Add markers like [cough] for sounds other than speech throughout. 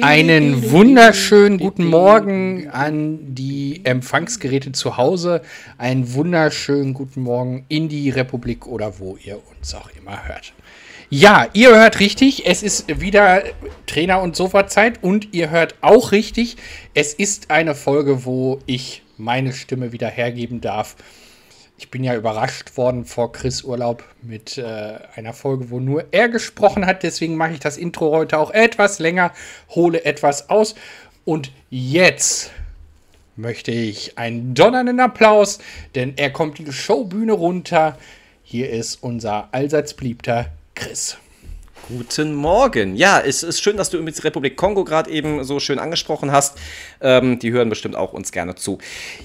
Einen wunderschönen guten Morgen an die Empfangsgeräte zu Hause. Einen wunderschönen guten Morgen in die Republik oder wo ihr uns auch immer hört. Ja, ihr hört richtig, es ist wieder Trainer- und Sofa-Zeit und ihr hört auch richtig, es ist eine Folge, wo ich meine Stimme wieder hergeben darf. Ich bin ja überrascht worden vor Chris Urlaub mit äh, einer Folge, wo nur er gesprochen hat. Deswegen mache ich das Intro heute auch etwas länger, hole etwas aus. Und jetzt möchte ich einen donnernden Applaus, denn er kommt die Showbühne runter. Hier ist unser allseits beliebter Chris. Guten Morgen. Ja, es ist schön, dass du die Republik Kongo gerade eben so schön angesprochen hast. Ähm, die hören bestimmt auch uns gerne zu.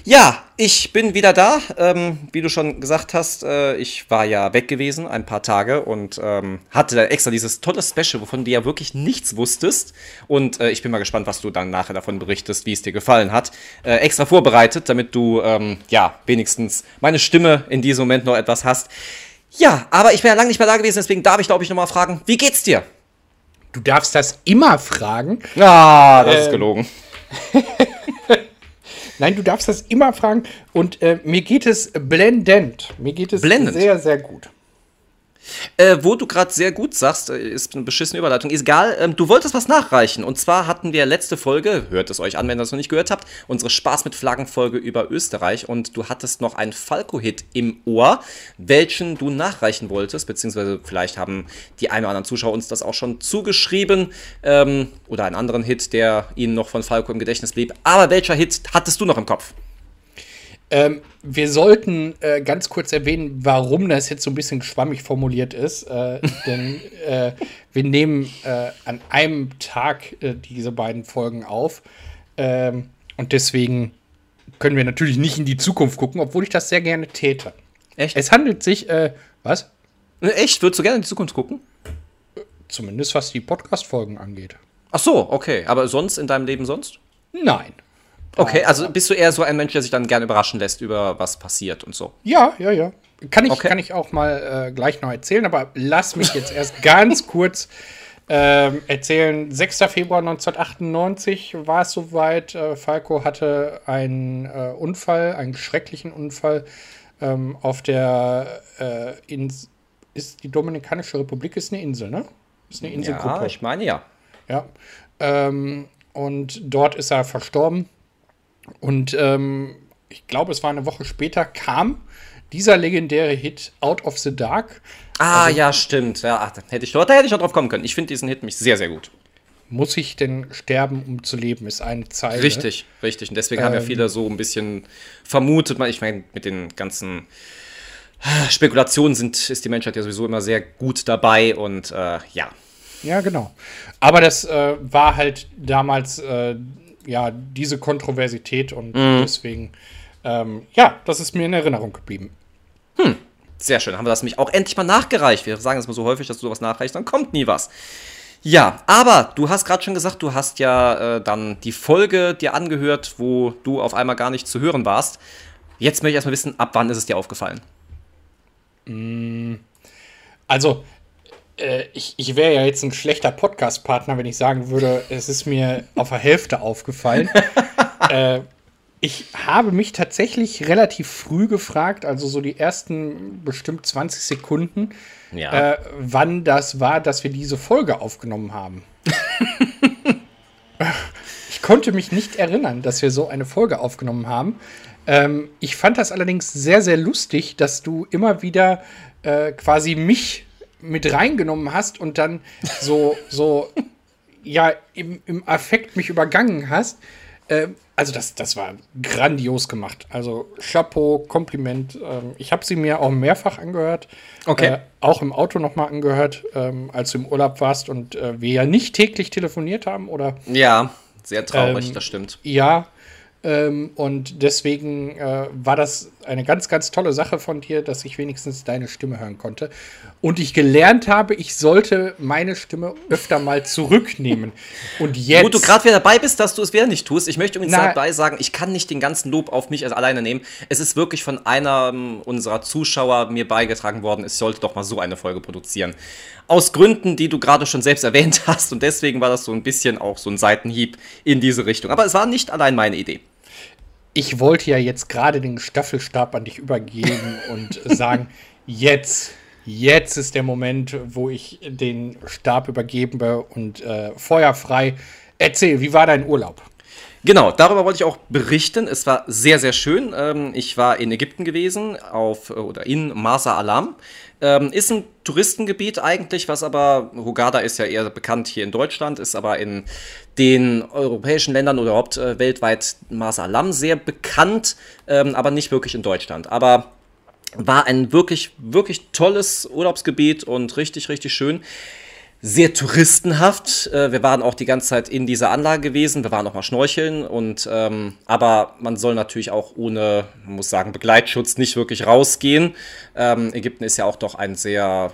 Ja, ich bin wieder da. Ähm, wie du schon gesagt hast, äh, ich war ja weg gewesen ein paar Tage und ähm, hatte da extra dieses tolle Special, wovon du ja wirklich nichts wusstest. Und äh, ich bin mal gespannt, was du dann nachher davon berichtest, wie es dir gefallen hat. Äh, extra vorbereitet, damit du ähm, ja wenigstens meine Stimme in diesem Moment noch etwas hast. Ja, aber ich bin ja lange nicht mehr da gewesen, deswegen darf ich, glaube ich, nochmal fragen, wie geht's dir? Du darfst das immer fragen. Ah, das ähm, ist gelogen. [laughs] Nein, du darfst das immer fragen. Und äh, mir geht es blendend. Mir geht es blendend. sehr, sehr gut. Äh, wo du gerade sehr gut sagst, äh, ist eine beschissene Überleitung, ist egal, ähm, du wolltest was nachreichen. Und zwar hatten wir letzte Folge, hört es euch an, wenn ihr das noch nicht gehört habt, unsere Spaß mit Flaggen-Folge über Österreich. Und du hattest noch einen Falco-Hit im Ohr, welchen du nachreichen wolltest, beziehungsweise vielleicht haben die ein oder anderen Zuschauer uns das auch schon zugeschrieben. Ähm, oder einen anderen Hit, der ihnen noch von Falco im Gedächtnis blieb. Aber welcher Hit hattest du noch im Kopf? Ähm, wir sollten äh, ganz kurz erwähnen, warum das jetzt so ein bisschen schwammig formuliert ist. Äh, [laughs] denn äh, wir nehmen äh, an einem Tag äh, diese beiden Folgen auf. Ähm, und deswegen können wir natürlich nicht in die Zukunft gucken, obwohl ich das sehr gerne täte. Echt? Es handelt sich, äh, was? Echt? Würdest du gerne in die Zukunft gucken? Zumindest was die Podcast-Folgen angeht. Ach so, okay. Aber sonst in deinem Leben sonst? Nein. Okay, also bist du eher so ein Mensch, der sich dann gerne überraschen lässt über was passiert und so? Ja, ja, ja. Kann ich, okay. kann ich auch mal äh, gleich noch erzählen, aber lass mich jetzt erst ganz [laughs] kurz ähm, erzählen. 6. Februar 1998 war es soweit. Äh, Falco hatte einen äh, Unfall, einen schrecklichen Unfall ähm, auf der äh, Insel. Ist die Dominikanische Republik ist eine Insel, ne? Ist eine Inselgruppe. Ja, ich meine ja. Ja. Ähm, und dort ist er verstorben. Und ähm, ich glaube, es war eine Woche später, kam dieser legendäre Hit Out of the Dark. Ah, also, ja, stimmt. Ja, ach, hätte ich, da hätte ich noch drauf kommen können. Ich finde diesen Hit mich sehr, sehr gut. Muss ich denn sterben, um zu leben, ist eine Zeile. Richtig, richtig. Und deswegen ähm, haben ja ähm. viele so ein bisschen vermutet, ich meine, mit den ganzen Spekulationen sind, ist die Menschheit ja sowieso immer sehr gut dabei und äh, ja. Ja, genau. Aber das äh, war halt damals äh, ja, diese Kontroversität und mhm. deswegen, ähm, ja, das ist mir in Erinnerung geblieben. Hm. Sehr schön. Haben wir das nämlich auch endlich mal nachgereicht. Wir sagen es mal so häufig, dass du sowas nachreichst, dann kommt nie was. Ja, aber du hast gerade schon gesagt, du hast ja äh, dann die Folge dir angehört, wo du auf einmal gar nicht zu hören warst. Jetzt möchte ich erstmal wissen, ab wann ist es dir aufgefallen? Mm, also, äh, ich, ich wäre ja jetzt ein schlechter Podcast-Partner, wenn ich sagen würde, es ist mir auf der Hälfte aufgefallen. [laughs] äh, ich habe mich tatsächlich relativ früh gefragt, also so die ersten bestimmt 20 Sekunden, ja. äh, wann das war, dass wir diese Folge aufgenommen haben. [laughs] ich konnte mich nicht erinnern, dass wir so eine Folge aufgenommen haben. Ähm, ich fand das allerdings sehr, sehr lustig, dass du immer wieder äh, quasi mich mit reingenommen hast und dann so, so ja, im, im Affekt mich übergangen hast. Äh, also das, das war grandios gemacht. Also Chapeau, Kompliment. Ähm, ich habe sie mir auch mehrfach angehört. Okay. Äh, auch im Auto nochmal angehört, ähm, als du im Urlaub warst und äh, wir ja nicht täglich telefoniert haben, oder? Ja, sehr traurig, ähm, das stimmt. Ja, ähm, und deswegen äh, war das eine ganz, ganz tolle Sache von dir, dass ich wenigstens deine Stimme hören konnte. Und ich gelernt habe, ich sollte meine Stimme öfter mal zurücknehmen. Und jetzt. Wo du gerade wieder dabei bist, dass du es wieder nicht tust. Ich möchte übrigens dabei sagen, ich kann nicht den ganzen Lob auf mich alleine nehmen. Es ist wirklich von einem unserer Zuschauer mir beigetragen worden, ich sollte doch mal so eine Folge produzieren. Aus Gründen, die du gerade schon selbst [laughs] erwähnt hast. Und deswegen war das so ein bisschen auch so ein Seitenhieb in diese Richtung. Aber es war nicht allein meine Idee ich wollte ja jetzt gerade den Staffelstab an dich übergeben und [laughs] sagen, jetzt, jetzt ist der Moment, wo ich den Stab übergebe und äh, Feuer frei. Erzähl, wie war dein Urlaub? Genau, darüber wollte ich auch berichten. Es war sehr, sehr schön. Ähm, ich war in Ägypten gewesen, auf oder in Masa Alam. Ähm, ist ein Touristengebiet eigentlich, was aber, Hurghada ist ja eher bekannt hier in Deutschland, ist aber in den europäischen Ländern oder überhaupt äh, weltweit Masa Alam sehr bekannt, ähm, aber nicht wirklich in Deutschland. Aber war ein wirklich, wirklich tolles Urlaubsgebiet und richtig, richtig schön sehr touristenhaft. Äh, wir waren auch die ganze Zeit in dieser Anlage gewesen. Wir waren auch mal schnorcheln und ähm, aber man soll natürlich auch ohne, man muss sagen, Begleitschutz nicht wirklich rausgehen. Ähm, Ägypten ist ja auch doch ein sehr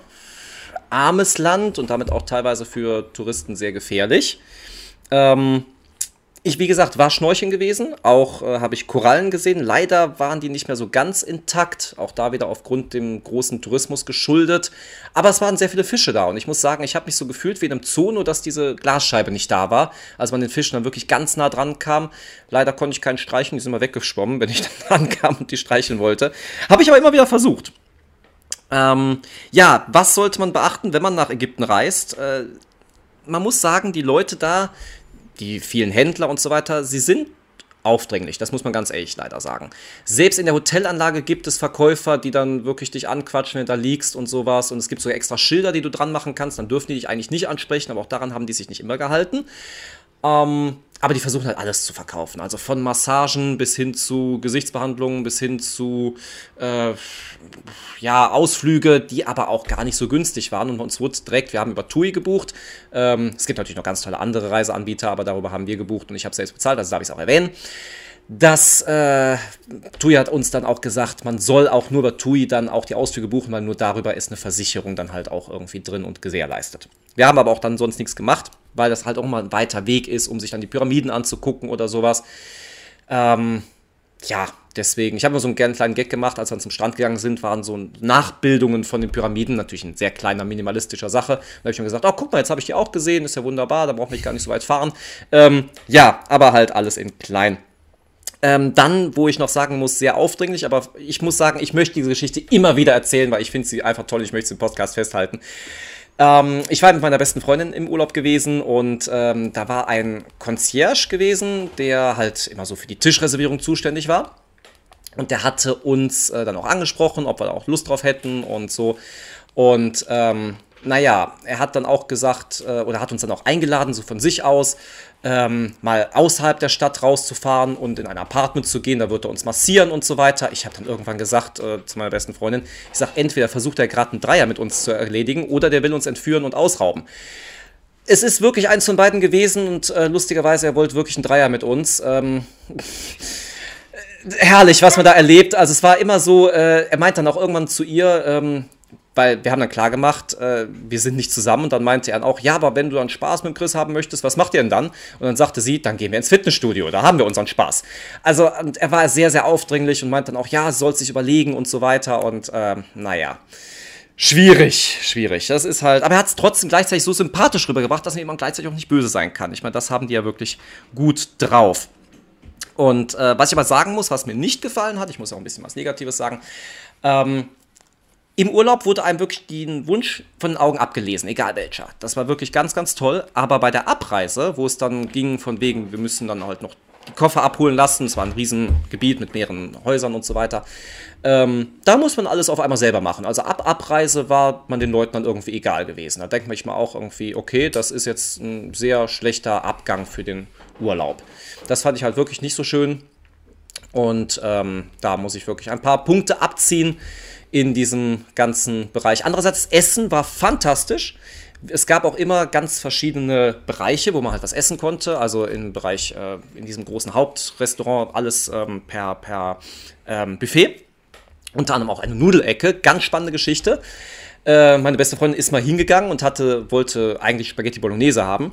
armes Land und damit auch teilweise für Touristen sehr gefährlich. Ähm, ich, wie gesagt, war schnorcheln gewesen. Auch äh, habe ich Korallen gesehen. Leider waren die nicht mehr so ganz intakt. Auch da wieder aufgrund dem großen Tourismus geschuldet. Aber es waren sehr viele Fische da. Und ich muss sagen, ich habe mich so gefühlt wie in einem Zoo, nur dass diese Glasscheibe nicht da war. Als man den Fischen dann wirklich ganz nah dran kam. Leider konnte ich keinen streichen. Die sind immer weggeschwommen, wenn ich [laughs] dann ankam und die streicheln wollte. Habe ich aber immer wieder versucht. Ähm, ja, was sollte man beachten, wenn man nach Ägypten reist? Äh, man muss sagen, die Leute da die vielen Händler und so weiter, sie sind aufdringlich, das muss man ganz ehrlich leider sagen. Selbst in der Hotelanlage gibt es Verkäufer, die dann wirklich dich anquatschen, wenn du da liegst und sowas. Und es gibt sogar extra Schilder, die du dran machen kannst. Dann dürfen die dich eigentlich nicht ansprechen, aber auch daran haben die sich nicht immer gehalten. Ähm, aber die versuchen halt alles zu verkaufen. Also von Massagen bis hin zu Gesichtsbehandlungen, bis hin zu äh, ja, Ausflüge, die aber auch gar nicht so günstig waren. Und uns wurde direkt, wir haben über TUI gebucht. Ähm, es gibt natürlich noch ganz tolle andere Reiseanbieter, aber darüber haben wir gebucht und ich habe selbst bezahlt, also darf ich es auch erwähnen. Das äh, TUI hat uns dann auch gesagt, man soll auch nur über TUI dann auch die Ausflüge buchen, weil nur darüber ist eine Versicherung dann halt auch irgendwie drin und gewährleistet. Wir haben aber auch dann sonst nichts gemacht, weil das halt auch mal ein weiter Weg ist, um sich dann die Pyramiden anzugucken oder sowas. Ähm, ja, deswegen, ich habe mir so einen kleinen Gag gemacht, als wir zum Strand gegangen sind, waren so Nachbildungen von den Pyramiden, natürlich ein sehr kleiner, minimalistischer Sache. Da habe ich mir gesagt, oh, guck mal, jetzt habe ich die auch gesehen, ist ja wunderbar, da brauche ich gar nicht so weit fahren. Ähm, ja, aber halt alles in klein. Ähm, dann, wo ich noch sagen muss, sehr aufdringlich, aber ich muss sagen, ich möchte diese Geschichte immer wieder erzählen, weil ich finde sie einfach toll, ich möchte sie im Podcast festhalten. Ähm, ich war mit meiner besten Freundin im Urlaub gewesen und ähm, da war ein Concierge gewesen, der halt immer so für die Tischreservierung zuständig war. Und der hatte uns äh, dann auch angesprochen, ob wir da auch Lust drauf hätten und so. Und ähm, naja, er hat dann auch gesagt, äh, oder hat uns dann auch eingeladen, so von sich aus, ähm, mal außerhalb der Stadt rauszufahren und in ein Apartment zu gehen. Da wird er uns massieren und so weiter. Ich habe dann irgendwann gesagt äh, zu meiner besten Freundin, ich sage, entweder versucht er gerade einen Dreier mit uns zu erledigen oder der will uns entführen und ausrauben. Es ist wirklich eins von beiden gewesen und äh, lustigerweise, er wollte wirklich einen Dreier mit uns. Ähm, [laughs] herrlich, was man da erlebt. Also es war immer so, äh, er meint dann auch irgendwann zu ihr, ähm, weil wir haben dann klar gemacht, äh, wir sind nicht zusammen und dann meinte er dann auch, ja, aber wenn du dann Spaß mit Chris haben möchtest, was macht ihr denn dann? Und dann sagte sie, dann gehen wir ins Fitnessstudio, da haben wir unseren Spaß. Also er war sehr, sehr aufdringlich und meinte dann auch, ja, soll sich überlegen und so weiter und äh, naja. Schwierig, schwierig. Das ist halt, aber er hat es trotzdem gleichzeitig so sympathisch rübergebracht, dass man gleichzeitig auch nicht böse sein kann. Ich meine, das haben die ja wirklich gut drauf. Und äh, was ich aber sagen muss, was mir nicht gefallen hat, ich muss auch ein bisschen was Negatives sagen, ähm, im Urlaub wurde einem wirklich den Wunsch von den Augen abgelesen, egal welcher. Das war wirklich ganz, ganz toll. Aber bei der Abreise, wo es dann ging von wegen, wir müssen dann halt noch die Koffer abholen lassen, es war ein Riesengebiet mit mehreren Häusern und so weiter, ähm, da muss man alles auf einmal selber machen. Also ab Abreise war man den Leuten dann irgendwie egal gewesen. Da denkt man sich mal auch irgendwie, okay, das ist jetzt ein sehr schlechter Abgang für den Urlaub. Das fand ich halt wirklich nicht so schön. Und ähm, da muss ich wirklich ein paar Punkte abziehen in diesem ganzen Bereich. Andererseits, Essen war fantastisch. Es gab auch immer ganz verschiedene Bereiche, wo man halt was essen konnte. Also im Bereich, äh, in diesem großen Hauptrestaurant, alles ähm, per, per ähm, Buffet. Unter anderem auch eine Nudelecke. Ganz spannende Geschichte. Äh, meine beste Freundin ist mal hingegangen und hatte, wollte eigentlich Spaghetti Bolognese haben,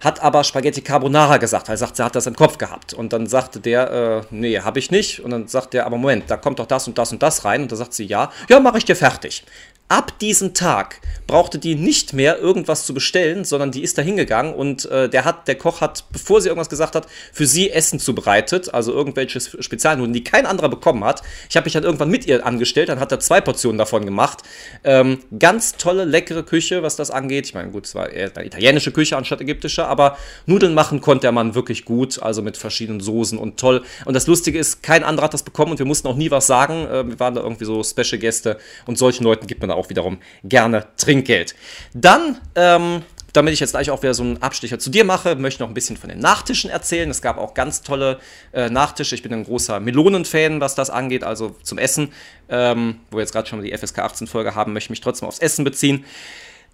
hat aber Spaghetti Carbonara gesagt, weil er sagt, sie hat das im Kopf gehabt. Und dann sagte der, äh, nee, habe ich nicht. Und dann sagt der, aber Moment, da kommt doch das und das und das rein. Und da sagt sie, ja, ja, mache ich dir fertig. Ab diesem Tag brauchte die nicht mehr irgendwas zu bestellen, sondern die ist da hingegangen und äh, der hat, der Koch hat, bevor sie irgendwas gesagt hat, für sie Essen zubereitet, also irgendwelche Spezialnudeln, die kein anderer bekommen hat. Ich habe mich dann irgendwann mit ihr angestellt, dann hat er zwei Portionen davon gemacht. Ähm, ganz tolle, leckere Küche, was das angeht. Ich meine, gut, es war eher eine italienische Küche anstatt ägyptische, aber Nudeln machen konnte der Mann wirklich gut, also mit verschiedenen Soßen und toll. Und das Lustige ist, kein anderer hat das bekommen und wir mussten auch nie was sagen. Äh, wir waren da irgendwie so Special-Gäste und solchen Leuten gibt man auch wiederum gerne Trinkgeld. Dann, ähm, damit ich jetzt gleich auch wieder so einen Abstecher zu dir mache, möchte ich noch ein bisschen von den Nachtischen erzählen. Es gab auch ganz tolle äh, Nachtische. Ich bin ein großer Melonen-Fan, was das angeht, also zum Essen. Ähm, wo wir jetzt gerade schon die FSK 18-Folge haben, möchte ich mich trotzdem aufs Essen beziehen.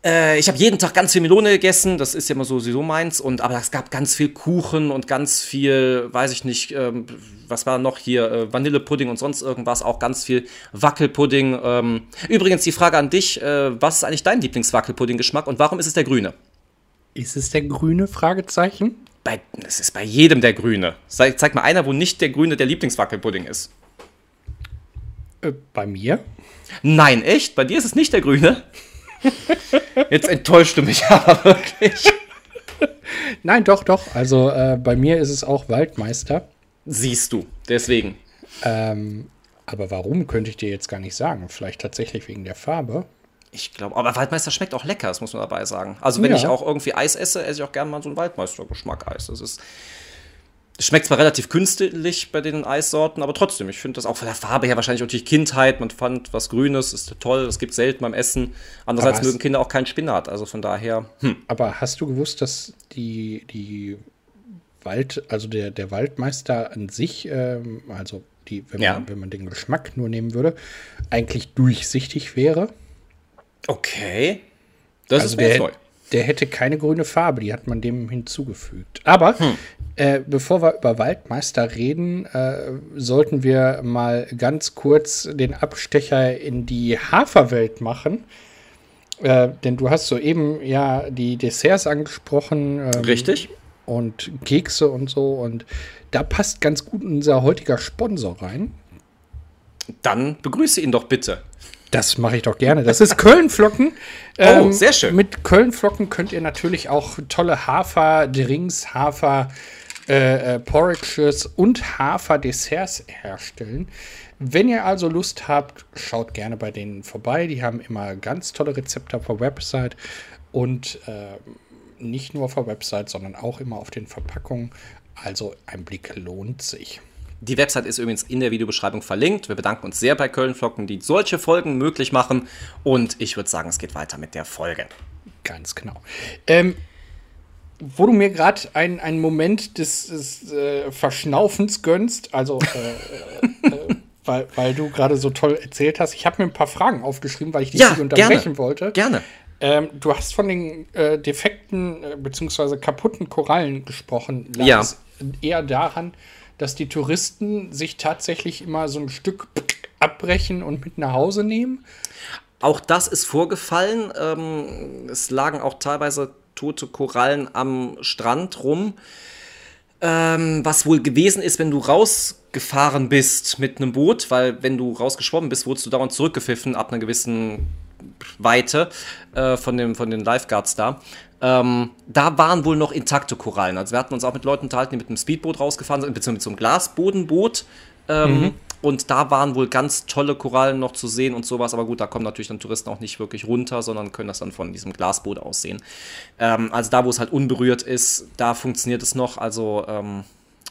Äh, ich habe jeden Tag ganz viel Melone gegessen, das ist ja immer so sowieso meins. Und, aber es gab ganz viel Kuchen und ganz viel, weiß ich nicht, ähm, was war noch hier, äh, Vanillepudding und sonst irgendwas, auch ganz viel Wackelpudding. Ähm, übrigens die Frage an dich, äh, was ist eigentlich dein Lieblingswackelpudding-Geschmack und warum ist es der grüne? Ist es der grüne? Fragezeichen. Bei, es ist bei jedem der grüne. Zeig, zeig mal einer, wo nicht der grüne der Lieblingswackelpudding ist. Äh, bei mir? Nein, echt? Bei dir ist es nicht der grüne? Jetzt enttäuscht du mich [laughs] aber wirklich. Nein, doch, doch. Also äh, bei mir ist es auch Waldmeister. Siehst du, deswegen. Ähm, aber warum, könnte ich dir jetzt gar nicht sagen. Vielleicht tatsächlich wegen der Farbe. Ich glaube, aber Waldmeister schmeckt auch lecker, das muss man dabei sagen. Also wenn ja. ich auch irgendwie Eis esse, esse ich auch gerne mal so einen Waldmeister-Geschmack-Eis. Das ist Schmeckt zwar relativ künstlich bei den Eissorten, aber trotzdem, ich finde das auch von der Farbe her wahrscheinlich auch die Kindheit. Man fand was Grünes, ist toll, das gibt selten beim Essen. Andererseits mögen Kinder auch keinen Spinat, also von daher. Hm. Aber hast du gewusst, dass die, die Wald, also der, der Waldmeister an sich, ähm, also die, wenn, ja. man, wenn man den Geschmack nur nehmen würde, eigentlich durchsichtig wäre? Okay. Das also ist mir neu. Der hätte keine grüne Farbe, die hat man dem hinzugefügt. Aber hm. Äh, bevor wir über Waldmeister reden, äh, sollten wir mal ganz kurz den Abstecher in die Haferwelt machen. Äh, denn du hast soeben ja die Desserts angesprochen. Ähm, Richtig. Und Kekse und so. Und da passt ganz gut unser heutiger Sponsor rein. Dann begrüße ihn doch bitte. Das mache ich doch gerne. Das ist Kölnflocken. [laughs] oh, ähm, sehr schön. Mit Kölnflocken könnt ihr natürlich auch tolle Haferdrinks, Hafer äh, äh, Porridges und Haferdesserts herstellen. Wenn ihr also Lust habt, schaut gerne bei denen vorbei. Die haben immer ganz tolle Rezepte auf der Website und äh, nicht nur auf der Website, sondern auch immer auf den Verpackungen. Also ein Blick lohnt sich. Die Website ist übrigens in der Videobeschreibung verlinkt. Wir bedanken uns sehr bei Kölnflocken, die solche Folgen möglich machen. Und ich würde sagen, es geht weiter mit der Folge. Ganz genau. Ähm, wo du mir gerade einen, Moment des, des äh, Verschnaufens gönnst, also äh, äh, weil, weil du gerade so toll erzählt hast. Ich habe mir ein paar Fragen aufgeschrieben, weil ich dich ja, nicht unterbrechen gerne, wollte. Gerne. Ähm, du hast von den äh, defekten äh, bzw. kaputten Korallen gesprochen. Lag ja. Eher daran, dass die Touristen sich tatsächlich immer so ein Stück abbrechen und mit nach Hause nehmen. Auch das ist vorgefallen. Ähm, es lagen auch teilweise tote Korallen am Strand rum. Ähm, was wohl gewesen ist, wenn du rausgefahren bist mit einem Boot, weil wenn du rausgeschwommen bist, wurdest du dauernd zurückgepfiffen ab einer gewissen Weite äh, von, dem, von den Lifeguards da. Ähm, da waren wohl noch intakte Korallen. Also wir hatten uns auch mit Leuten unterhalten, die mit einem Speedboot rausgefahren sind, beziehungsweise mit so einem Glasbodenboot. Ähm, mhm. Und da waren wohl ganz tolle Korallen noch zu sehen und sowas. Aber gut, da kommen natürlich dann Touristen auch nicht wirklich runter, sondern können das dann von diesem Glasboot aus sehen. Ähm, also da, wo es halt unberührt ist, da funktioniert es noch. Also ähm,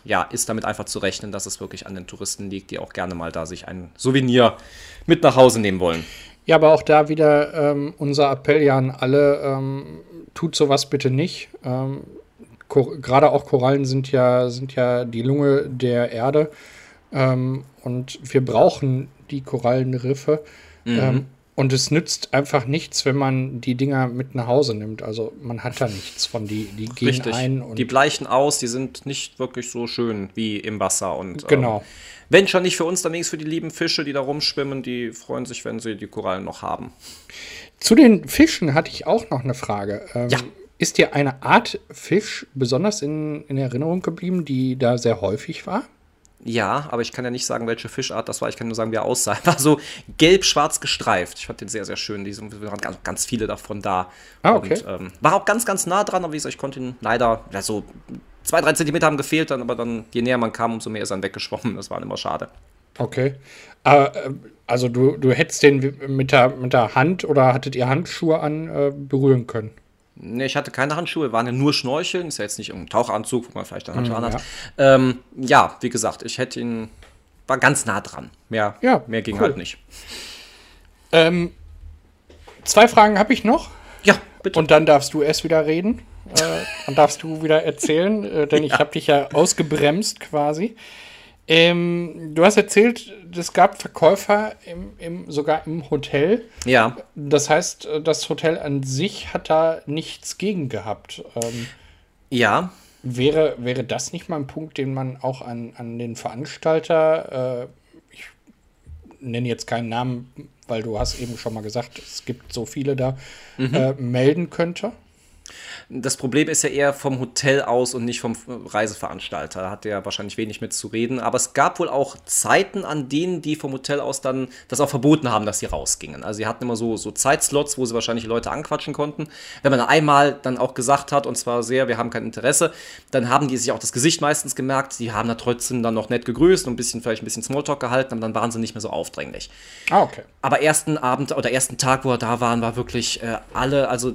ja, ist damit einfach zu rechnen, dass es wirklich an den Touristen liegt, die auch gerne mal da sich ein Souvenir mit nach Hause nehmen wollen. Ja, aber auch da wieder ähm, unser Appell ja an alle, ähm, tut sowas bitte nicht. Ähm, Gerade auch Korallen sind ja, sind ja die Lunge der Erde. Ähm, und wir brauchen die Korallenriffe. Mhm. Ähm, Und es nützt einfach nichts, wenn man die Dinger mit nach Hause nimmt. Also man hat da nichts von die, die gehen Richtig. ein und die bleichen aus, die sind nicht wirklich so schön wie im Wasser. Und, Genau. Ähm, wenn schon nicht für uns, dann wenigstens für die lieben Fische, die da rumschwimmen, die freuen sich, wenn sie die Korallen noch haben. Zu den Fischen hatte ich auch noch eine Frage. Ähm, Ja. Ist dir eine Art Fisch besonders in, in Erinnerung geblieben, die da sehr häufig war? Ja, aber ich kann ja nicht sagen, welche Fischart das war. Ich kann nur sagen, wie er aussah. [laughs] Er war so gelb-schwarz gestreift. Ich fand den sehr, sehr schön. Die waren ganz, ganz viele davon da. Ah, okay. Und, ähm, war auch ganz, ganz nah dran, aber wie gesagt, ich konnte ihn leider, ja, so zwei, drei Zentimeter haben gefehlt, dann, aber dann, je näher man kam, umso mehr ist er dann weggeschwommen. Das war immer schade. Okay. Aber, äh, also du, du hättest den mit der, mit der Hand oder hattet ihr Handschuhe an äh, berühren können? Nee, ich hatte keine Handschuhe, waren ja nur Schnorcheln. Ist ja jetzt nicht irgendein Tauchanzug, wo man vielleicht einen Handschuh Mhm, anhat. Ja. Ähm, ja, wie gesagt, ich hätte ihn, war ganz nah dran. Mehr, Ja, mehr ging cool. halt nicht. Ähm, zwei Fragen habe ich noch. Ja, bitte. Und dann darfst du erst wieder reden. Äh, dann darfst du wieder erzählen, äh, denn ich habe dich ja ausgebremst quasi. Ähm, du hast erzählt, es gab Verkäufer im, im, sogar im Hotel. ja, Das heißt, äh, das Hotel an sich hat da nichts gegen gehabt. Ähm, ja, wäre, wäre das nicht mal ein Punkt, den man auch an, an den Veranstalter, äh, ich nenne jetzt keinen Namen, weil du hast eben schon mal gesagt, es gibt so viele da, äh, melden könnte? Das Problem ist ja eher vom Hotel aus und nicht vom Reiseveranstalter. Da hat der wahrscheinlich wenig mit zu reden. Aber es gab wohl auch Zeiten, an denen die vom Hotel aus dann das auch verboten haben, dass sie rausgingen. Also sie hatten immer so, so Zeitslots, wo sie wahrscheinlich Leute anquatschen konnten. Wenn man einmal dann auch gesagt hat, und zwar sehr, wir haben kein Interesse, dann haben die sich auch das Gesicht meistens gemerkt. Die haben da trotzdem dann noch nett gegrüßt und ein bisschen, vielleicht ein bisschen Smalltalk gehalten, aber dann waren sie nicht mehr so aufdringlich. Ah, okay. Aber ersten Abend oder ersten Tag, wo er da waren, war wirklich äh, alle, also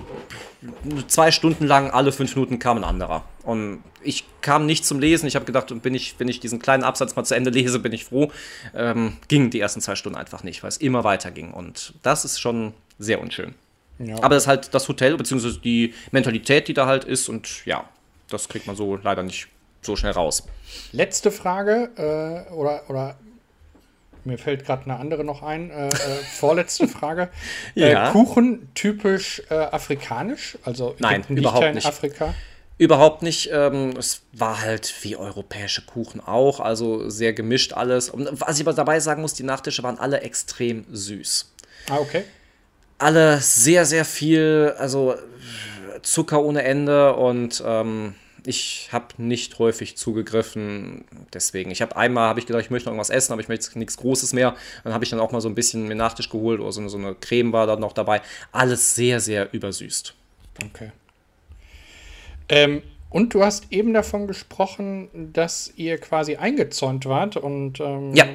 zwei Stunden lang, alle fünf Minuten kam ein anderer. Und ich kam nicht zum Lesen. Ich habe gedacht, bin ich, wenn ich diesen kleinen Absatz mal zu Ende lese, bin ich froh. Ähm, ging die ersten zwei Stunden einfach nicht, weil es immer weiter ging. Und das ist schon sehr unschön. Ja. Aber das ist halt das Hotel, beziehungsweise die Mentalität, die da halt ist. Und ja, das kriegt man so leider nicht so schnell raus. Letzte Frage, äh, oder, oder mir fällt gerade eine andere noch ein. Äh, äh, vorletzte Frage. [laughs] Ja. Äh, Kuchen typisch äh, afrikanisch? Also Nein, Ägypten überhaupt ja in nicht. Afrika. Überhaupt nicht. Ähm, es war halt wie europäische Kuchen auch, also sehr gemischt alles. Und was ich aber dabei sagen muss, die Nachtische waren alle extrem süß. Ah, okay. Alle sehr, sehr viel, also Zucker ohne Ende und ähm, ich habe nicht häufig zugegriffen. Deswegen, ich habe einmal habe ich gedacht, ich möchte noch irgendwas essen, aber ich möchte nichts Großes mehr. Dann habe ich dann auch mal so ein bisschen mir Nachtisch geholt oder so eine, so eine Creme war dann noch dabei. Alles sehr, sehr übersüßt. Okay. Ähm, und du hast eben davon gesprochen, dass ihr quasi eingezäunt wart und ähm, Ja.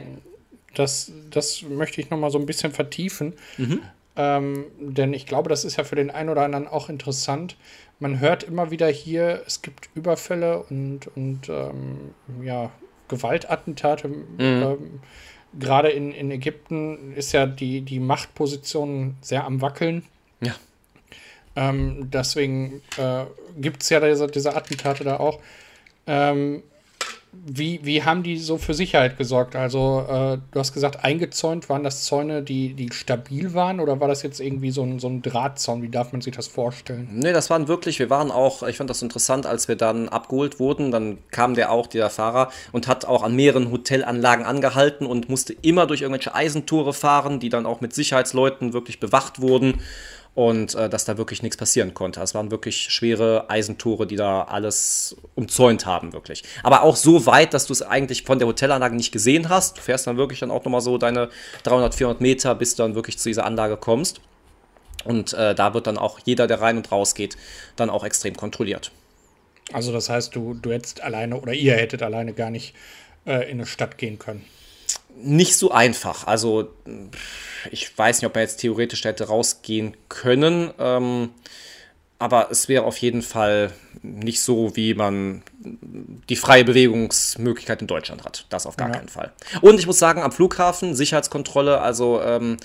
das, das möchte ich noch mal so ein bisschen vertiefen. Mhm. Ähm, denn ich glaube, das ist ja für den einen oder anderen auch interessant. Man hört immer wieder hier, es gibt Überfälle und, und ähm, ja, Gewaltattentate. Mhm. Ähm, Gerade in, in Ägypten ist ja die, die Machtposition sehr am Wackeln. Ja. Ähm, deswegen äh, gibt es ja diese, diese Attentate da auch. Wie, wie haben die so für Sicherheit gesorgt? Also, äh, du hast gesagt, eingezäunt waren das Zäune, die, die stabil waren, oder war das jetzt irgendwie so ein, so ein Drahtzaun? Wie darf man sich das vorstellen? Nee, das waren wirklich, wir waren auch, ich fand das interessant, als wir dann abgeholt wurden, dann kam der auch, der Fahrer, und hat auch an mehreren Hotelanlagen angehalten und musste immer durch irgendwelche Eisentore fahren, die dann auch mit Sicherheitsleuten wirklich bewacht wurden und äh, dass da wirklich nichts passieren konnte. Es waren wirklich schwere Eisentore, die da alles umzäunt haben, wirklich. Aber auch so weit, dass du es eigentlich von der Hotelanlage nicht gesehen hast. Du fährst dann wirklich dann auch nochmal so deine 300, 400 Meter, bis du dann wirklich zu dieser Anlage kommst. Und äh, da wird dann auch jeder, der rein und raus geht, dann auch extrem kontrolliert. Also, das heißt, du, du hättest alleine oder ihr hättet alleine gar nicht äh, in eine Stadt gehen können. Nicht so einfach. Also, ich weiß nicht, ob man jetzt theoretisch da hätte rausgehen können. Ähm, aber es wäre auf jeden Fall nicht so, wie man die freie Bewegungsmöglichkeit in Deutschland hat. Das auf gar Ja. keinen Fall. Und ich muss sagen, am Flughafen, Sicherheitskontrolle, also ähm,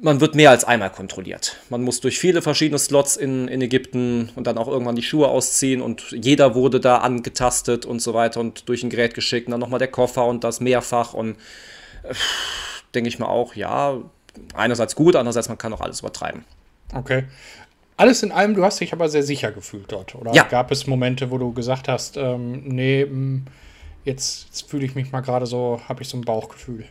man wird mehr als einmal kontrolliert. Man muss durch viele verschiedene Slots in, in Ägypten und dann auch irgendwann die Schuhe ausziehen und jeder wurde da angetastet und so weiter und durch ein Gerät geschickt und dann nochmal der Koffer und das mehrfach und äh, denke ich mir auch, ja, einerseits gut, andererseits man kann auch alles übertreiben. Okay. Alles in allem, du hast dich aber sehr sicher gefühlt dort, oder? Ja. Gab es Momente, wo du gesagt hast, ähm, nee, mh, jetzt, jetzt fühle ich mich mal gerade so, habe ich so ein Bauchgefühl.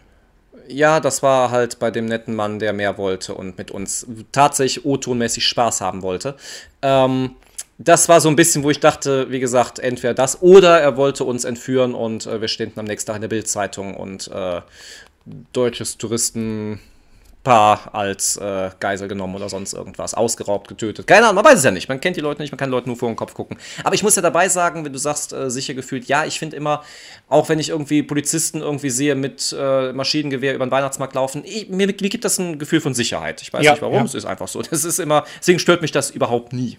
Ja, das war halt bei dem netten Mann, der mehr wollte und mit uns tatsächlich O-tonmäßig Spaß haben wollte. Ähm, das war so ein bisschen, wo ich dachte, wie gesagt, entweder das oder er wollte uns entführen und äh, wir stehen am nächsten Tag in der Bildzeitung und äh, deutsches Touristenpaar als äh, Geisel genommen oder sonst irgendwas, ausgeraubt, getötet. Keine Ahnung, man weiß es ja nicht. Man kennt die Leute nicht, man kann Leuten nur vor den Kopf gucken. Aber ich muss ja dabei sagen, wenn du sagst, äh, sicher gefühlt, ja, ich finde immer, auch wenn ich irgendwie Polizisten irgendwie sehe mit äh, Maschinengewehr über den Weihnachtsmarkt laufen, ich, mir, mir gibt das ein Gefühl von Sicherheit. Ich weiß Ja, nicht warum, ja. es ist einfach so. Das ist immer, deswegen stört mich das überhaupt nie.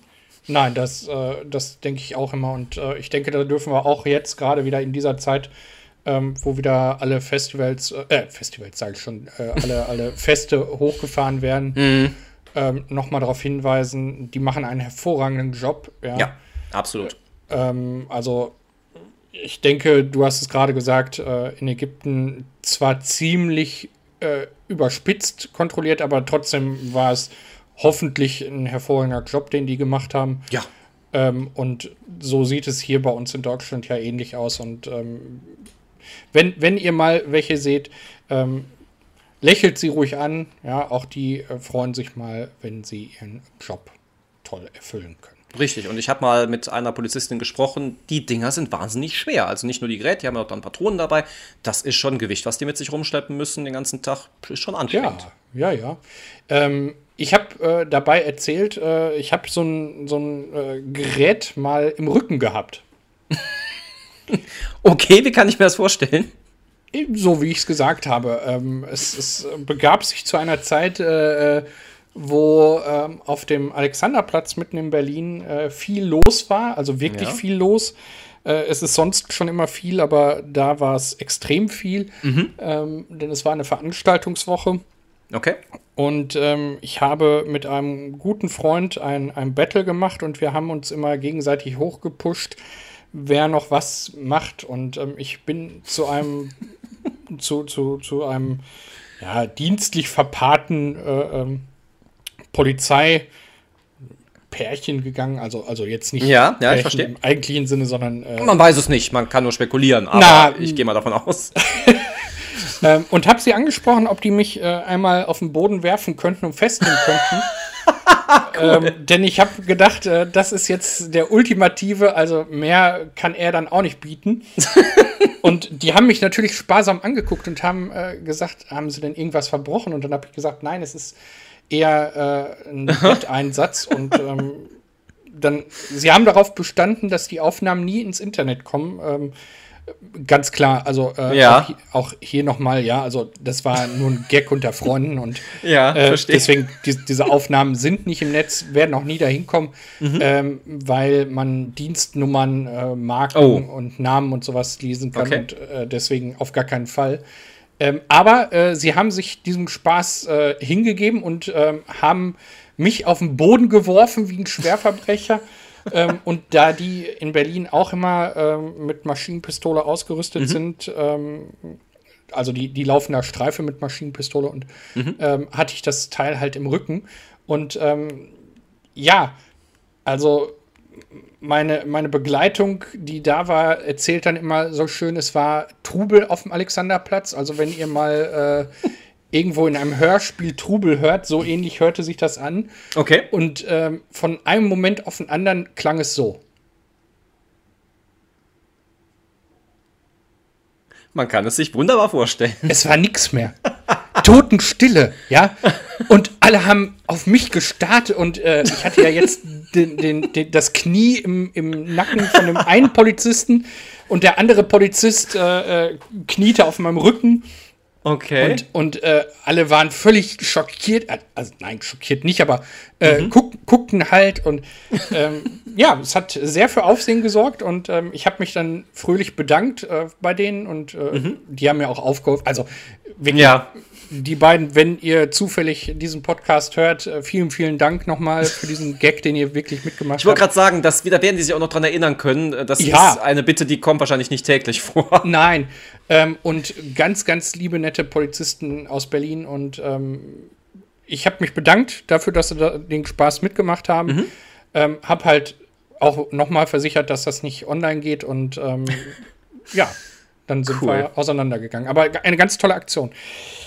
Nein, das, äh, das denke ich auch immer. Und äh, ich denke, da dürfen wir auch jetzt gerade wieder in dieser Zeit, ähm, wo wieder alle Festivals, äh, äh, Festivals sage ich schon, äh, alle, alle [laughs] Feste hochgefahren werden, ähm, nochmal darauf hinweisen, die machen einen hervorragenden Job. Ja. Ja, absolut. Ähm, also ich denke, du hast es gerade gesagt, äh, in Ägypten zwar ziemlich äh, überspitzt kontrolliert, aber trotzdem war es hoffentlich ein hervorragender Job, den die gemacht haben. Ja. Ähm, und so sieht es hier bei uns in Deutschland ja ähnlich aus. Und ähm, wenn, wenn ihr mal welche seht, ähm, lächelt sie ruhig an. Ja, auch die äh, freuen sich mal, wenn sie ihren Job toll erfüllen können. Richtig, und ich habe mal mit einer Polizistin gesprochen, die Dinger sind wahnsinnig schwer. Also nicht nur die Geräte, die haben auch dann Patronen dabei. Das ist schon Gewicht, was die mit sich rumschleppen müssen den ganzen Tag. Ist schon anstrengend. Ja, ja, ja. Ähm, ich habe äh, dabei erzählt, äh, ich habe so ein, so ein äh, Gerät mal im Rücken gehabt. [laughs] [laughs] Okay, wie kann ich mir das vorstellen? So wie ich es gesagt habe. Ähm, es, es begab sich zu einer Zeit, äh, äh, wo ähm, auf dem Alexanderplatz mitten in Berlin äh, viel los war, also wirklich Ja. viel los. Äh, es ist sonst schon immer viel, aber da war es extrem viel, ähm, denn es war eine Veranstaltungswoche. Okay. Und ähm, ich habe mit einem guten Freund ein, ein Battle gemacht und wir haben uns immer gegenseitig hochgepusht, wer noch was macht. Und ähm, ich bin zu einem, [laughs] zu, zu, zu einem ja, dienstlich verpaarten äh, ähm, Polizeipärchen gegangen. Also, also jetzt nicht Ja, ja, ich verstehe. im eigentlichen Sinne, sondern äh, Man weiß es nicht, man kann nur spekulieren, aber Na, ich gehe mal davon aus. [laughs] Ähm, und habe sie angesprochen, ob die mich äh, einmal auf den Boden werfen könnten und festnehmen könnten. [laughs] [laughs] ähm, denn ich habe gedacht, äh, das ist jetzt der ultimative, also mehr kann er dann auch nicht bieten. [laughs] und die haben mich natürlich sparsam angeguckt und haben äh, gesagt, haben sie denn irgendwas verbrochen? Und dann habe ich gesagt, nein, es ist eher äh, ein [laughs] Wetteinsatz. und ähm, dann, sie haben darauf bestanden, dass die Aufnahmen nie ins Internet kommen. Ähm, ganz klar, also äh, Ja. auch, auch hier nochmal, ja, also das war nur ein Gag unter Freunden und [laughs] Ja, äh, deswegen, die, diese Aufnahmen sind nicht im Netz, werden auch nie dahin kommen, Mhm. ähm, weil man Dienstnummern, äh, Marken Oh. und Namen und sowas lesen kann Okay. und äh, deswegen auf gar keinen Fall. Ähm, aber äh, sie haben sich diesem Spaß äh, hingegeben und ähm, haben mich auf den Boden geworfen wie ein Schwerverbrecher. Ähm, und da die in Berlin auch immer ähm, mit Maschinenpistole ausgerüstet sind, ähm, also die, die laufen da Streife mit Maschinenpistole und ähm, hatte ich das Teil halt im Rücken. Und ähm, ja, also meine, meine Begleitung, die da war, erzählt dann immer so schön, es war Trubel auf dem Alexanderplatz. Also wenn ihr mal äh, irgendwo in einem Hörspiel Trubel hört, so ähnlich hörte sich das an. Okay. Und ähm, von einem Moment auf den anderen klang es so. Man kann es sich wunderbar vorstellen. Es war nix mehr. Totenstille, ja. Und alle haben auf mich gestarrt und äh, ich hatte ja jetzt den, den, den, das Knie im, im Nacken von dem einen Polizisten und der andere Polizist äh, äh, kniete auf meinem Rücken Okay. und, und äh, alle waren völlig schockiert. Äh, Also nein, schockiert nicht, aber äh, guck, guckten halt und ähm, [laughs] ja, es hat sehr für Aufsehen gesorgt und ähm, ich habe mich dann fröhlich bedankt äh, bei denen und äh, die haben mir auch aufgeholfen. Also wirklich, ja. Die beiden, wenn ihr zufällig diesen Podcast hört, äh, vielen, vielen Dank nochmal für diesen [laughs] Gag, den ihr wirklich mitgemacht Ich wollte habt. gerade sagen, dass, da werden die sich auch noch dran erinnern können. Das Ja. ist eine Bitte, die kommt wahrscheinlich nicht täglich vor. [laughs] Nein. Ähm, und ganz, ganz liebe, nette nette Polizisten aus Berlin und ähm, ich habe mich bedankt dafür, dass sie da den Spaß mitgemacht haben. Mhm. Ähm, hab halt auch nochmal versichert, dass das nicht online geht und ähm, [laughs] ja, dann sind cool. wir auseinandergegangen. Aber eine ganz tolle Aktion.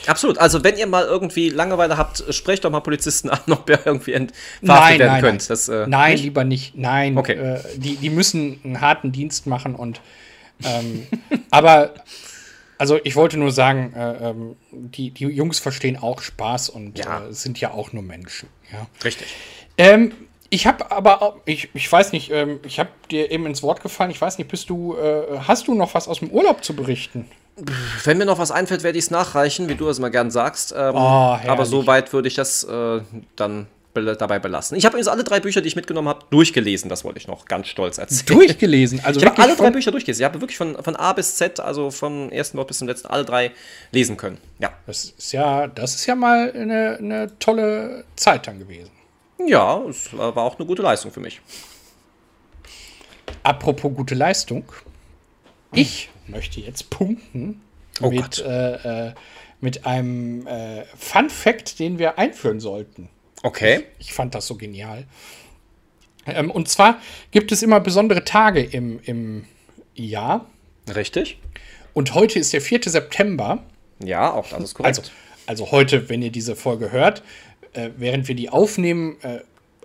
Absolut. Also, wenn ihr mal irgendwie Langeweile habt, sprecht doch mal Polizisten an, ob ihr irgendwie entwaffnet werden nein, könnt. Nein, das, äh, nein lieber nicht. Nein. Okay. Äh, die, die müssen einen harten Dienst machen und ähm, [laughs] aber also ich wollte nur sagen, äh, ähm, die, die Jungs verstehen auch Spaß und ja. Äh, sind ja auch nur Menschen. Ja. Richtig. Ähm, ich habe aber, auch, ich, ich weiß nicht, ähm, ich habe dir eben ins Wort gefallen, ich weiß nicht, bist du, äh, hast du noch was aus dem Urlaub zu berichten? Wenn mir noch was einfällt, werde ich es nachreichen, wie du es immer gern sagst. Ähm, oh, aber so weit würde ich das äh, dann be dabei belassen. Ich habe übrigens alle drei Bücher, die ich mitgenommen habe, durchgelesen. Das wollte ich noch ganz stolz erzählen. Durchgelesen? Also ich habe alle drei Bücher durchgelesen. Ich habe wirklich von, von A bis Z, also vom ersten Wort bis zum letzten, alle drei lesen können. Ja. Das ist ja, das ist ja mal eine, eine tolle Zeit dann gewesen. Ja, es war auch eine gute Leistung für mich. Apropos gute Leistung. Ich möchte jetzt punkten oh mit, äh, äh, mit einem äh, Fun Fact, den wir einführen sollten. Okay. Ich, ich fand das so genial. Ähm, und zwar gibt es immer besondere Tage im, im Jahr. Richtig. Und heute ist der 4. September. Ja, auch das ist korrekt. Also, also heute, wenn ihr diese Folge hört, äh, während wir die aufnehmen, äh,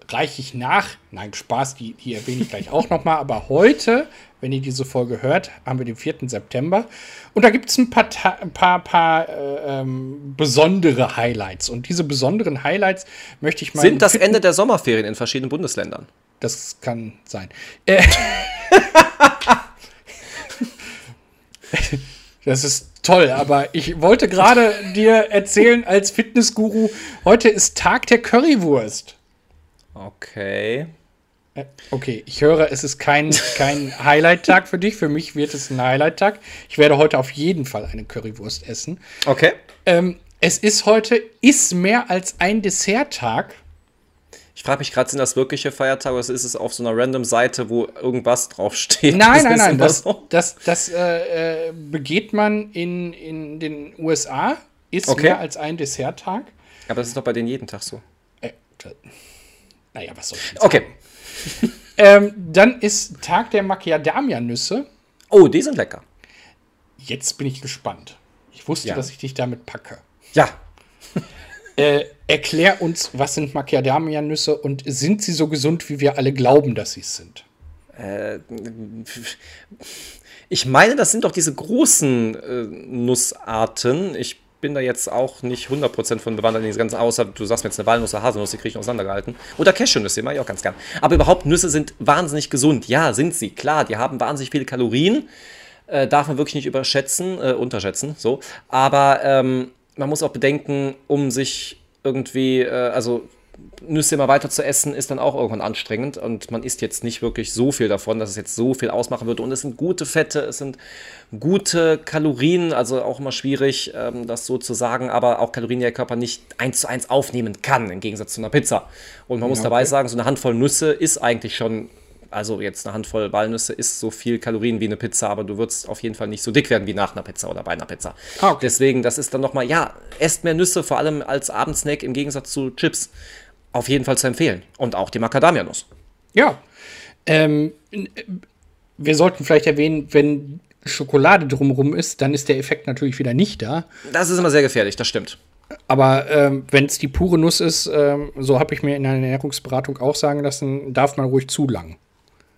reiche ich nach. Nein, Spaß, die, die erwähne ich gleich auch nochmal. Aber heute, wenn ihr diese Folge hört, haben wir den 4. September. Und da gibt es ein paar, ein paar, paar äh, ähm, besondere Highlights. Und diese besonderen Highlights möchte ich mal. Sind das Ende der Sommerferien in verschiedenen Bundesländern? Das kann sein. Äh, [laughs] [laughs] das ist toll, aber ich wollte gerade dir erzählen als Fitnessguru, heute ist Tag der Currywurst. Okay. Äh, okay, ich höre, es ist kein, kein [laughs] Highlight-Tag für dich. Für mich wird es ein Highlight-Tag. Ich werde heute auf jeden Fall eine Currywurst essen. Okay. Ähm, es ist heute, ist mehr als ein Desserttag. Ich frage mich gerade, sind das wirkliche Feiertage oder ist es auf so einer random Seite, wo irgendwas draufsteht? Nein, [laughs] nein, nein. Das, so? das, das äh, äh, begeht man in, in den USA. Ist okay. mehr als ein Desserttag. Aber das ist doch bei denen jeden Tag so. Äh, naja, was soll ich Okay. [laughs] ähm, dann ist Tag der Macadamia-Nüsse. Oh, die sind lecker. Jetzt bin ich gespannt. Ich wusste, ja. dass ich dich damit packe. Ja. Äh, erklär uns, was sind Macadamia-Nüsse und sind sie so gesund, wie wir alle glauben, dass sie es sind? Äh, ich meine, das sind doch diese großen äh, Nussarten. Ich bin da jetzt auch nicht 100% von bewandert in diese ganzen, außer du sagst mir jetzt eine Walnuss oder Haselnuss, die kriege ich auseinandergehalten. Oder Cashewnüsse, die mache ich auch ganz gern. Aber überhaupt, Nüsse sind wahnsinnig gesund. Ja, sind sie, klar, die haben wahnsinnig viele Kalorien. Äh, darf man wirklich nicht überschätzen, äh, unterschätzen, so. Aber ähm, man muss auch bedenken, um sich irgendwie, äh, also Nüsse immer weiter zu essen, ist dann auch irgendwann anstrengend und man isst jetzt nicht wirklich so viel davon, dass es jetzt so viel ausmachen würde. Und es sind gute Fette, es sind gute Kalorien, also auch immer schwierig, ähm, das so zu sagen, aber auch Kalorien, die der Körper nicht eins zu eins aufnehmen kann, im Gegensatz zu einer Pizza. Und man muss okay. dabei sagen, so eine Handvoll Nüsse ist eigentlich schon also jetzt eine Handvoll Walnüsse ist so viel Kalorien wie eine Pizza, aber du würdest auf jeden Fall nicht so dick werden wie nach einer Pizza oder bei einer Pizza. Ah, okay. Deswegen, das ist dann nochmal, ja, esst mehr Nüsse, vor allem als Abendsnack im Gegensatz zu Chips auf jeden Fall zu empfehlen. Und auch die Macadamia-Nuss. Ja. Ähm, wir sollten vielleicht erwähnen, wenn Schokolade drumherum ist, dann ist der Effekt natürlich wieder nicht da. Das ist immer sehr gefährlich, das stimmt. Aber ähm, wenn es die pure Nuss ist, ähm, so habe ich mir in einer Ernährungsberatung auch sagen lassen, darf man ruhig zu lang.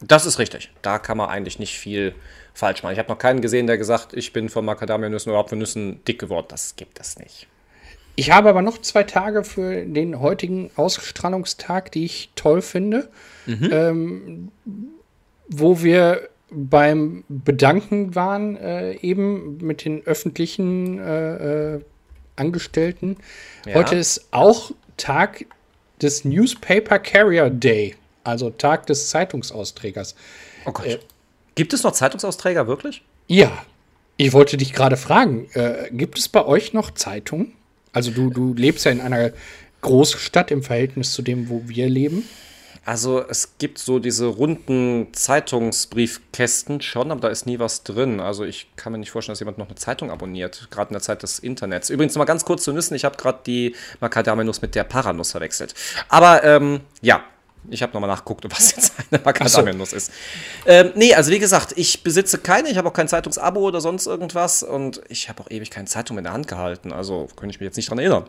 Das ist richtig. Da kann man eigentlich nicht viel falsch machen. Ich habe noch keinen gesehen, der gesagt, ich bin von Macadamia-Nüssen oder Apfelnüssen dick geworden. Das gibt es nicht. Ich habe aber noch zwei Tage für den heutigen Ausstrahlungstag, die ich toll finde, mhm. ähm, wo wir beim Bedanken waren, äh, eben mit den öffentlichen äh, äh, Angestellten. Ja. Heute ist auch Tag des Newspaper Carrier Day, also Tag des Zeitungsausträgers. Oh Gott. Äh, gibt es noch Zeitungsausträger wirklich? Ja. Ich wollte dich gerade fragen, äh, gibt es bei euch noch Zeitungen? Also du, du lebst ja in einer Großstadt im Verhältnis zu dem, wo wir leben. Also es gibt so diese runden Zeitungsbriefkästen schon, aber da ist nie was drin. Also ich kann mir nicht vorstellen, dass jemand noch eine Zeitung abonniert, gerade in der Zeit des Internets. Übrigens mal ganz kurz zu Nüssen, ich habe gerade die Macadamia-Nuss mit der Paranuss verwechselt. Aber ähm, ja, ich habe nochmal nachgeguckt, [laughs] was jetzt eine Macadamia-Nuss ist. Ähm, nee, also wie gesagt, ich besitze keine, ich habe auch kein Zeitungsabo oder sonst irgendwas und ich habe auch ewig keine Zeitung in der Hand gehalten. Also könnte ich mich jetzt nicht dran erinnern.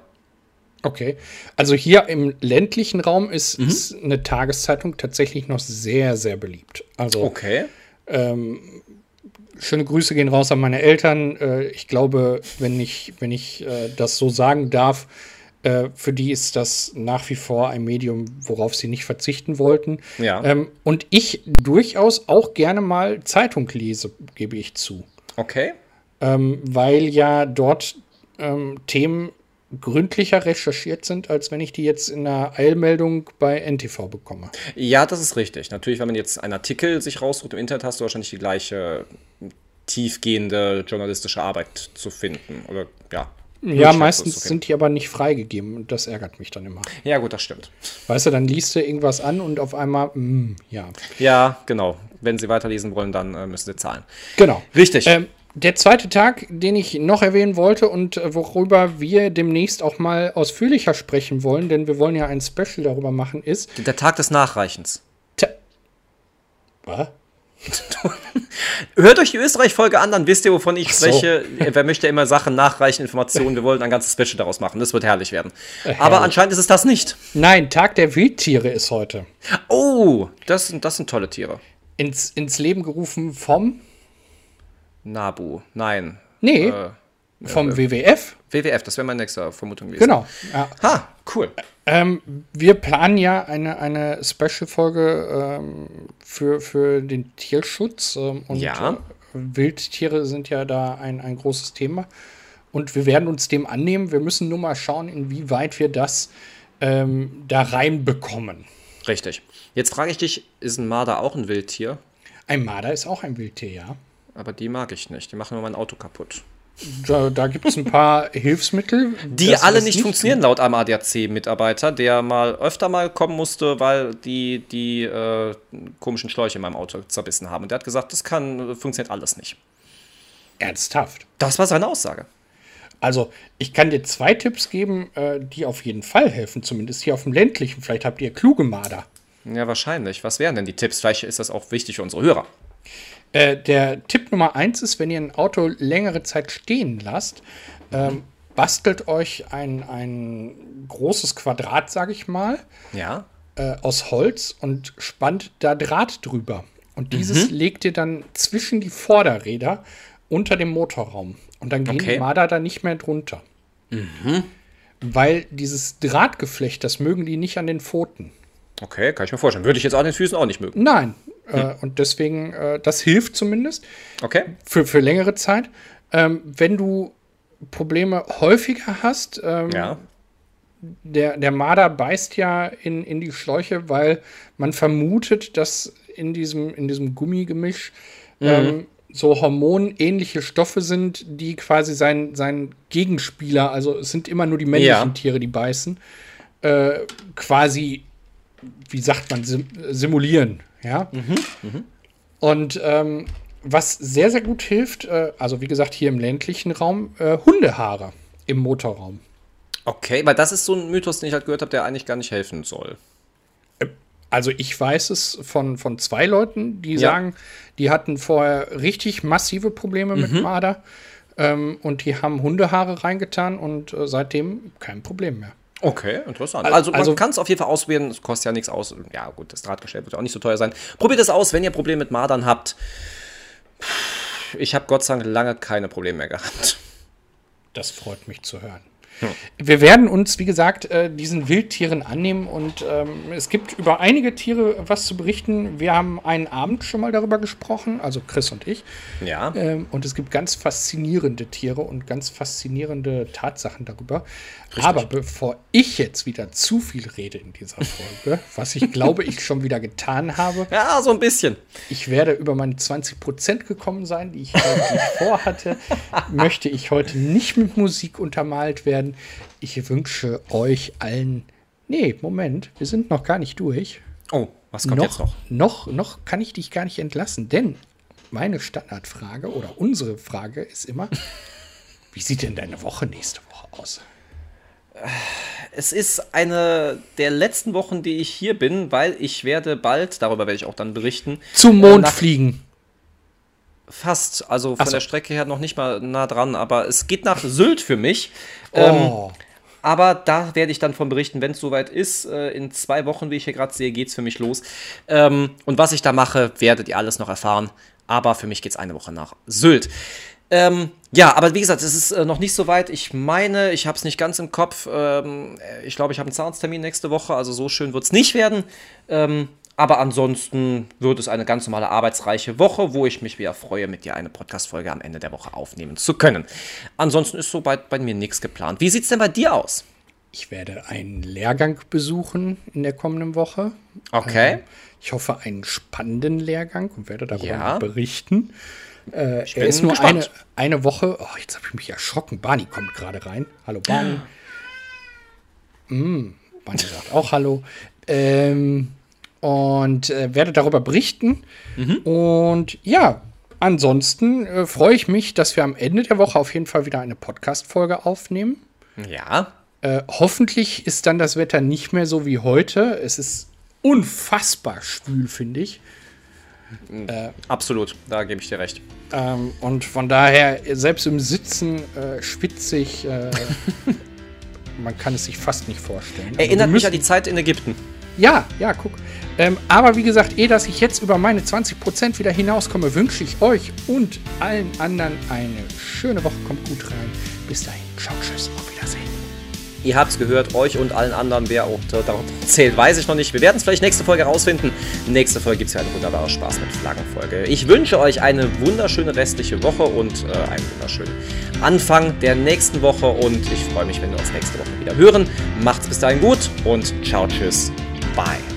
Okay. Also hier im ländlichen Raum ist, mhm. ist, eine Tageszeitung tatsächlich noch sehr, sehr beliebt. Also okay. Ähm, schöne Grüße gehen raus an meine Eltern. Äh, ich glaube, wenn ich, wenn ich äh, das so sagen darf, äh, für die ist das nach wie vor ein Medium, worauf sie nicht verzichten wollten. Ja. Ähm, und ich durchaus auch gerne mal Zeitung lese, gebe ich zu. Okay. Ähm, weil ja dort ähm, Themen gründlicher recherchiert sind, als wenn ich die jetzt in einer Eilmeldung bei NTV bekomme. Ja, das ist richtig. Natürlich, wenn man jetzt einen Artikel sich raussucht im Internet, hast du wahrscheinlich die gleiche tiefgehende journalistische Arbeit zu finden. Oder ja. Ja, meistens sind die aber nicht freigegeben und das ärgert mich dann immer. Ja, gut, das stimmt. Weißt du, dann liest du irgendwas an und auf einmal, mh, hm, ja. Ja, genau. Wenn sie weiterlesen wollen, dann äh, müssen sie zahlen. Genau. Richtig. Ähm, der zweite Tag, den ich noch erwähnen wollte und äh, worüber wir demnächst auch mal ausführlicher sprechen wollen, denn wir wollen ja ein Special darüber machen, ist. Der Tag des Nachreichens. Ta Was? [laughs] Hört euch die Österreich-Folge an, dann wisst ihr, wovon ich so. spreche. Wer möchte immer Sachen nachreichen, Informationen. Wir wollen ein ganzes Special daraus machen. Das wird herrlich werden. Herrlich. Aber anscheinend ist es das nicht. Nein, Tag der Wildtiere ist heute. Oh, das, das sind tolle Tiere. Ins, ins Leben gerufen vom Nabu. Nein. Nee. Äh, vom äh, WWF. WWF, das wäre meine nächste Vermutung gewesen. Genau. Ja. Ha, cool. Ähm, wir planen ja eine, eine Special-Folge ähm, für, für den Tierschutz. Ähm, und ja. Äh, Wildtiere sind ja da ein, ein großes Thema. Und wir werden uns dem annehmen. Wir müssen nur mal schauen, inwieweit wir das ähm, da reinbekommen. Richtig. Jetzt frage ich dich, ist ein Marder auch ein Wildtier? Ein Marder ist auch ein Wildtier, ja aber die mag ich nicht. Die machen nur mein Auto kaputt. Da, da gibt es ein paar Hilfsmittel. Die alle nicht, nicht funktionieren, laut einem ADAC-Mitarbeiter, der mal öfter mal kommen musste, weil die die äh, komischen Schläuche in meinem Auto zerbissen haben. Und der hat gesagt, das kann, funktioniert alles nicht. Ernsthaft? Das war seine Aussage. Also, ich kann dir zwei Tipps geben, äh, die auf jeden Fall helfen, zumindest hier auf dem ländlichen. Vielleicht habt ihr kluge Marder. Ja, wahrscheinlich. Was wären denn die Tipps? Vielleicht ist das auch wichtig für unsere Hörer. Äh, der Tipp Nummer eins ist, wenn ihr ein Auto längere Zeit stehen lasst, ähm, bastelt euch ein, ein großes Quadrat, sage ich mal, ja. äh, aus Holz und spannt da Draht drüber. Und dieses mhm. legt ihr dann zwischen die Vorderräder unter dem Motorraum. Und dann gehen okay. die Marder da nicht mehr drunter. Mhm. Weil dieses Drahtgeflecht, das mögen die nicht an den Pfoten. Okay, kann ich mir vorstellen. Würde ich jetzt an den Füßen auch nicht mögen. Nein, hm. Äh, und deswegen, äh, das hilft zumindest. Okay. Für, für längere Zeit. Ähm, wenn du Probleme häufiger hast, ähm, ja. der, der Marder beißt ja in, in die Schläuche, weil man vermutet, dass in diesem, in diesem Gummigemisch mhm. ähm, so hormonähnliche Stoffe sind, die quasi sein, sein Gegenspieler, also es sind immer nur die männlichen ja. Tiere, die beißen, äh, quasi, wie sagt man, sim simulieren. Ja. Mhm. Mhm. Und ähm, was sehr, sehr gut hilft, äh, also wie gesagt, hier im ländlichen Raum, äh, Hundehaare im Motorraum. Okay, weil das ist so ein Mythos, den ich halt gehört habe, der eigentlich gar nicht helfen soll. Äh, also ich weiß es von, von zwei Leuten, die ja. sagen, die hatten vorher richtig massive Probleme mhm. mit Marder ähm, und die haben Hundehaare reingetan und äh, seitdem kein Problem mehr. Okay, interessant. Also, also man kann es auf jeden Fall ausprobieren. Es kostet ja nichts aus. Ja, gut, das Drahtgestell wird ja auch nicht so teuer sein. Probiert es aus, wenn ihr Probleme mit Madern habt. Ich habe Gott sei Dank lange keine Probleme mehr gehabt. Das freut mich zu hören. Hm. Wir werden uns, wie gesagt, äh, diesen Wildtieren annehmen und ähm, es gibt über einige Tiere was zu berichten. Wir haben einen Abend schon mal darüber gesprochen, also Chris und ich. Ja. Ähm, und es gibt ganz faszinierende Tiere und ganz faszinierende Tatsachen darüber. Richtig. Aber bevor ich jetzt wieder zu viel rede in dieser Folge, [laughs] was ich glaube, ich schon wieder getan habe. Ja, so ein bisschen. Ich werde über meine 20% gekommen sein, die ich, die ich vorhatte. [laughs] möchte ich heute nicht mit Musik untermalt werden. Ich wünsche euch allen. Nee, Moment, wir sind noch gar nicht durch. Oh, was kommt noch, jetzt noch? Noch, noch kann ich dich gar nicht entlassen, denn meine Standardfrage oder unsere Frage ist immer, [laughs] wie sieht denn deine Woche nächste Woche aus? Es ist eine der letzten Wochen, die ich hier bin, weil ich werde bald, darüber werde ich auch dann berichten, zum Mond äh, fliegen. Fast, also von so. der Strecke her noch nicht mal nah dran, aber es geht nach Sylt für mich. Oh. Ähm, aber da werde ich dann von berichten, wenn es soweit ist. Äh, in zwei Wochen, wie ich hier gerade sehe, geht es für mich los. Ähm, und was ich da mache, werdet ihr alles noch erfahren. Aber für mich geht es eine Woche nach Sylt. Ähm, ja, aber wie gesagt, es ist äh, noch nicht so weit. Ich meine, ich habe es nicht ganz im Kopf. Ähm, ich glaube, ich habe einen Zahnarzttermin nächste Woche, also so schön wird es nicht werden. Ähm, aber ansonsten wird es eine ganz normale arbeitsreiche Woche, wo ich mich wieder freue, mit dir eine Podcast-Folge am Ende der Woche aufnehmen zu können. Ansonsten ist soweit bei mir nichts geplant. Wie sieht es denn bei dir aus? Ich werde einen Lehrgang besuchen in der kommenden Woche. Okay. Ähm, ich hoffe, einen spannenden Lehrgang und werde darüber ja. berichten. Äh, er ist nur eine, eine Woche. Oh, jetzt habe ich mich erschrocken. Barney kommt gerade rein. Hallo, Barney. mm, Barney sagt auch Hallo. Ähm, und äh, werde darüber berichten. Mhm. Und ja, ansonsten äh, freue ich mich, dass wir am Ende der Woche auf jeden Fall wieder eine Podcast-Folge aufnehmen. Ja. Äh, hoffentlich ist dann das Wetter nicht mehr so wie heute. Es ist unfassbar schwül, finde ich. Äh, Absolut, da gebe ich dir recht. Ähm, und von daher, selbst im Sitzen äh, schwitzig, äh, [laughs] man kann es sich fast nicht vorstellen. Erinnert mich an die Zeit in Ägypten. Ja, ja, guck. Ähm, aber wie gesagt, ehe dass ich jetzt über meine 20% wieder hinauskomme, wünsche ich euch und allen anderen eine schöne Woche. Kommt gut rein. Bis dahin. Ciao, tschüss. Auf Wiedersehen. Ihr habt es gehört, euch und allen anderen, wer auch darauf zählt, weiß ich noch nicht. Wir werden es vielleicht nächste Folge rausfinden. Nächste Folge gibt es ja eine wunderbare Spaß mit Flaggenfolge. Ich wünsche euch eine wunderschöne restliche Woche und äh, einen wunderschönen Anfang der nächsten Woche. Und ich freue mich, wenn wir uns nächste Woche wieder hören. Macht's bis dahin gut und ciao, tschüss, Bye.